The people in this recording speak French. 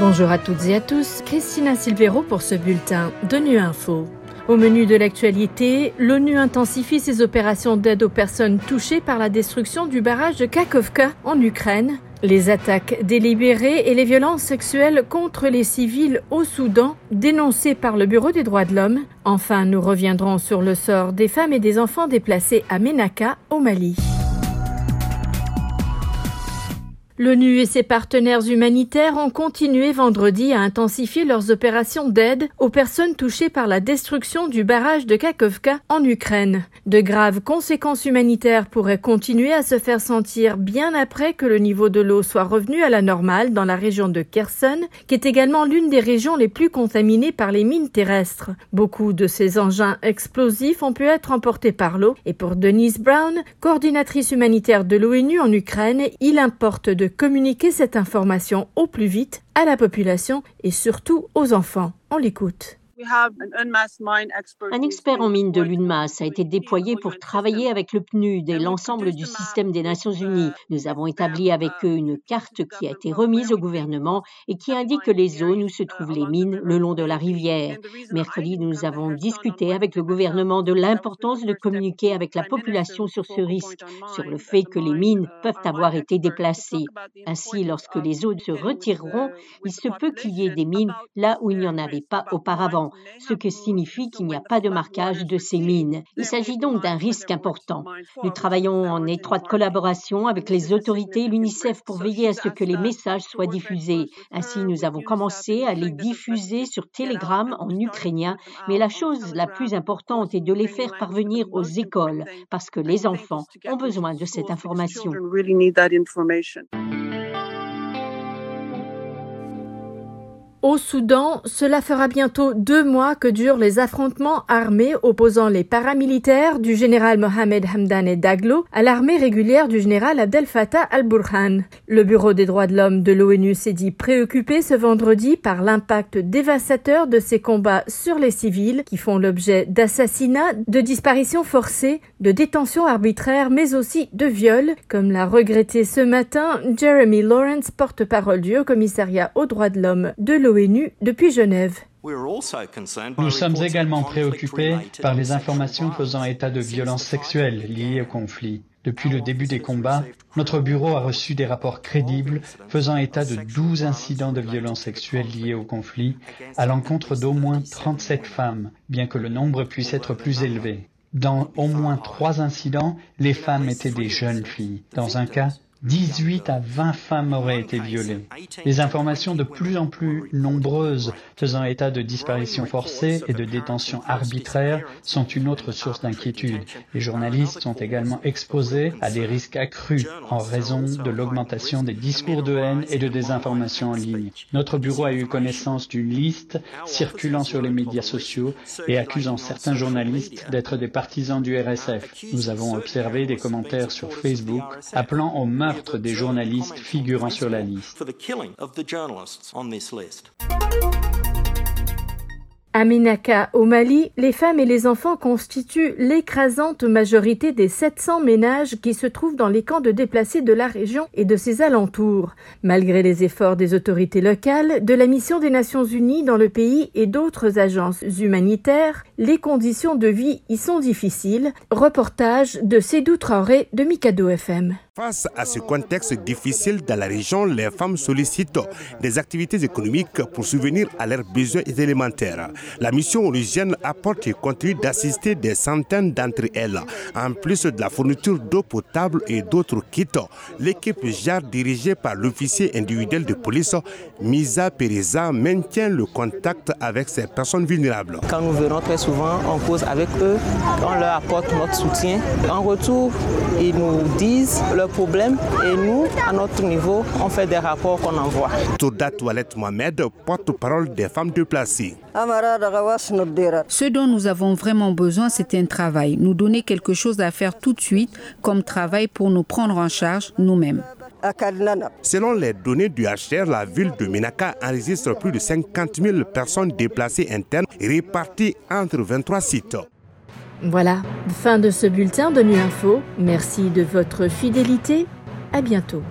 Bonjour à toutes et à tous, Christina Silvero pour ce bulletin de Nu Info. Au menu de l'actualité, l'ONU intensifie ses opérations d'aide aux personnes touchées par la destruction du barrage de Kakovka en Ukraine. Les attaques délibérées et les violences sexuelles contre les civils au Soudan, dénoncées par le Bureau des droits de l'homme. Enfin, nous reviendrons sur le sort des femmes et des enfants déplacés à Menaka, au Mali. L'ONU et ses partenaires humanitaires ont continué vendredi à intensifier leurs opérations d'aide aux personnes touchées par la destruction du barrage de Kakovka en Ukraine. De graves conséquences humanitaires pourraient continuer à se faire sentir bien après que le niveau de l'eau soit revenu à la normale dans la région de Kherson, qui est également l'une des régions les plus contaminées par les mines terrestres. Beaucoup de ces engins explosifs ont pu être emportés par l'eau et pour Denise Brown, coordinatrice humanitaire de l'ONU en Ukraine, il importe de communiquer cette information au plus vite à la population et surtout aux enfants. On l'écoute. Un expert en mine de l'UNMAS a été déployé pour travailler avec le PNUD et l'ensemble du système des Nations Unies. Nous avons établi avec eux une carte qui a été remise au gouvernement et qui indique les zones où se trouvent les mines le long de la rivière. Mercredi, nous avons discuté avec le gouvernement de l'importance de communiquer avec la population sur ce risque, sur le fait que les mines peuvent avoir été déplacées. Ainsi, lorsque les eaux se retireront, il se peut qu'il y ait des mines là où il n'y en avait pas. auparavant ce qui signifie qu'il n'y a pas de marquage de ces mines. Il s'agit donc d'un risque important. Nous travaillons en étroite collaboration avec les autorités et l'UNICEF pour veiller à ce que les messages soient diffusés. Ainsi, nous avons commencé à les diffuser sur Telegram en ukrainien, mais la chose la plus importante est de les faire parvenir aux écoles, parce que les enfants ont besoin de cette information. Au Soudan, cela fera bientôt deux mois que durent les affrontements armés opposant les paramilitaires du général Mohamed Hamdan Daglo à l'armée régulière du général Abdel Fattah al-Burhan. Le Bureau des droits de l'homme de l'ONU s'est dit préoccupé ce vendredi par l'impact dévastateur de ces combats sur les civils qui font l'objet d'assassinats, de disparitions forcées, de détentions arbitraires mais aussi de viols, comme l'a regretté ce matin Jeremy Lawrence, porte-parole du Haut Commissariat aux droits de l'homme de l'ONU depuis Genève. Nous sommes également préoccupés par les informations faisant état de violences sexuelles liées au conflit. Depuis le début des combats, notre bureau a reçu des rapports crédibles faisant état de 12 incidents de violences sexuelles liés au conflit à l'encontre d'au moins 37 femmes, bien que le nombre puisse être plus élevé. Dans au moins trois incidents, les femmes étaient des jeunes filles. Dans un cas, 18 à 20 femmes auraient été violées. Les informations de plus en plus nombreuses faisant état de disparitions forcées et de détentions arbitraires sont une autre source d'inquiétude. Les journalistes sont également exposés à des risques accrus en raison de l'augmentation des discours de haine et de désinformation en ligne. Notre bureau a eu connaissance d'une liste circulant sur les médias sociaux et accusant certains journalistes d'être des partisans du RSF. Nous avons observé des commentaires sur Facebook appelant au meurtre des journalistes figurant sur la liste. À Menaka, au Mali, les femmes et les enfants constituent l'écrasante majorité des 700 ménages qui se trouvent dans les camps de déplacés de la région et de ses alentours. Malgré les efforts des autorités locales, de la mission des Nations Unies dans le pays et d'autres agences humanitaires, les conditions de vie y sont difficiles. Reportage de Sédou Traoré de Mikado FM. Face à ce contexte difficile dans la région, les femmes sollicitent des activités économiques pour subvenir à leurs besoins élémentaires. La mission onusienne apporte et continue d'assister des centaines d'entre elles. En plus de la fourniture d'eau potable et d'autres kits, l'équipe JAR dirigée par l'officier individuel de police, Misa Pereza, maintient le contact avec ces personnes vulnérables. Quand nous venons très souvent, on cause avec eux, on leur apporte notre soutien. En retour, ils nous disent leurs problèmes et nous, à notre niveau, on fait des rapports qu'on envoie. Touda Toilette Mohamed, porte-parole des femmes déplacées. Ce dont nous avons vraiment besoin, c'est un travail. Nous donner quelque chose à faire tout de suite comme travail pour nous prendre en charge nous-mêmes. Selon les données du HR, la ville de Minaka enregistre plus de 50 000 personnes déplacées internes réparties entre 23 sites. Voilà, fin de ce bulletin de Nu Info. Merci de votre fidélité. À bientôt.